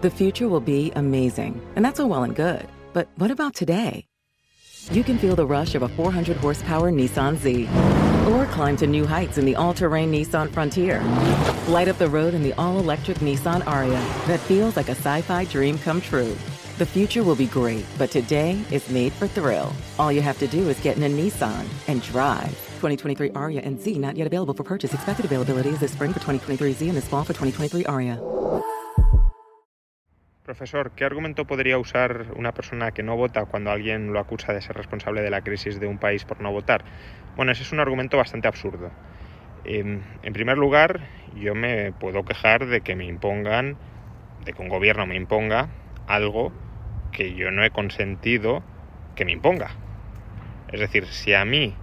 The future will be amazing, and that's all well and good. But what about today? You can feel the rush of a 400 horsepower Nissan Z, or climb to new heights in the all terrain Nissan Frontier. Light up the road in the all electric Nissan Aria that feels like a sci fi dream come true. The future will be great, but today is made for thrill. All you have to do is get in a Nissan and drive. 2023 Aria and Z not yet available for purchase. Expected availability is this spring for 2023 Z and this fall for 2023 Aria. Profesor, ¿qué argumento podría usar una persona que no vota cuando alguien lo acusa de ser responsable de la crisis de un país por no votar? Bueno, ese es un argumento bastante absurdo. En, en primer lugar, yo me puedo quejar de que me impongan, de que un gobierno me imponga algo que yo no he consentido que me imponga. Es decir, si a mí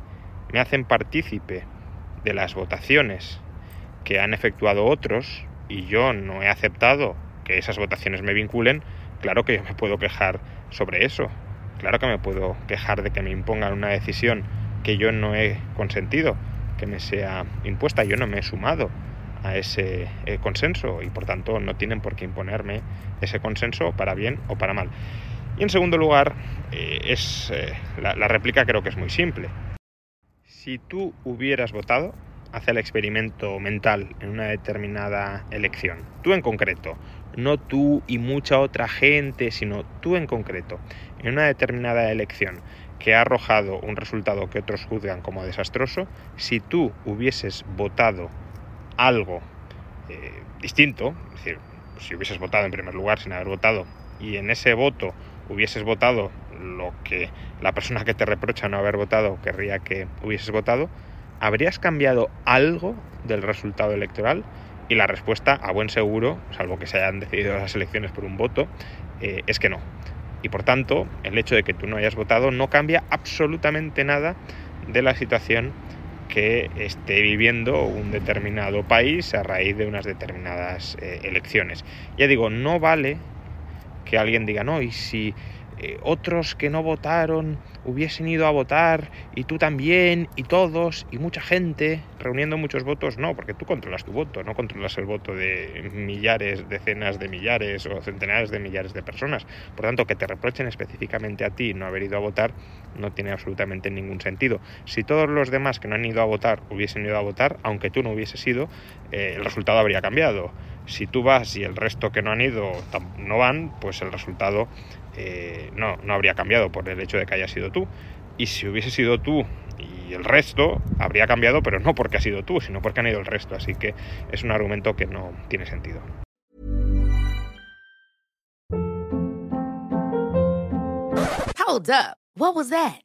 me hacen partícipe de las votaciones que han efectuado otros y yo no he aceptado que esas votaciones me vinculen, claro que yo me puedo quejar sobre eso. Claro que me puedo quejar de que me impongan una decisión que yo no he consentido, que me sea impuesta. Yo no me he sumado a ese eh, consenso y por tanto no tienen por qué imponerme ese consenso para bien o para mal. Y en segundo lugar, eh, es eh, la, la réplica creo que es muy simple. Si tú hubieras votado, hace el experimento mental en una determinada elección, tú en concreto, no tú y mucha otra gente, sino tú en concreto, en una determinada elección que ha arrojado un resultado que otros juzgan como desastroso, si tú hubieses votado algo eh, distinto, es decir, si hubieses votado en primer lugar sin haber votado, y en ese voto hubieses votado lo que la persona que te reprocha no haber votado querría que hubieses votado, ¿habrías cambiado algo del resultado electoral? Y la respuesta, a buen seguro, salvo que se hayan decidido las elecciones por un voto, eh, es que no. Y por tanto, el hecho de que tú no hayas votado no cambia absolutamente nada de la situación que esté viviendo un determinado país a raíz de unas determinadas eh, elecciones. Ya digo, no vale que alguien diga, no, y si eh, otros que no votaron hubiesen ido a votar y tú también y todos y mucha gente reuniendo muchos votos, no, porque tú controlas tu voto, no controlas el voto de millares, decenas de millares o centenares de millares de personas. Por tanto, que te reprochen específicamente a ti no haber ido a votar no tiene absolutamente ningún sentido. Si todos los demás que no han ido a votar hubiesen ido a votar, aunque tú no hubieses ido, eh, el resultado habría cambiado. Si tú vas y el resto que no han ido no van, pues el resultado eh, no, no habría cambiado por el hecho de que haya sido tú. Y si hubiese sido tú y el resto, habría cambiado, pero no porque ha sido tú, sino porque han ido el resto. Así que es un argumento que no tiene sentido. Hold up. What was that?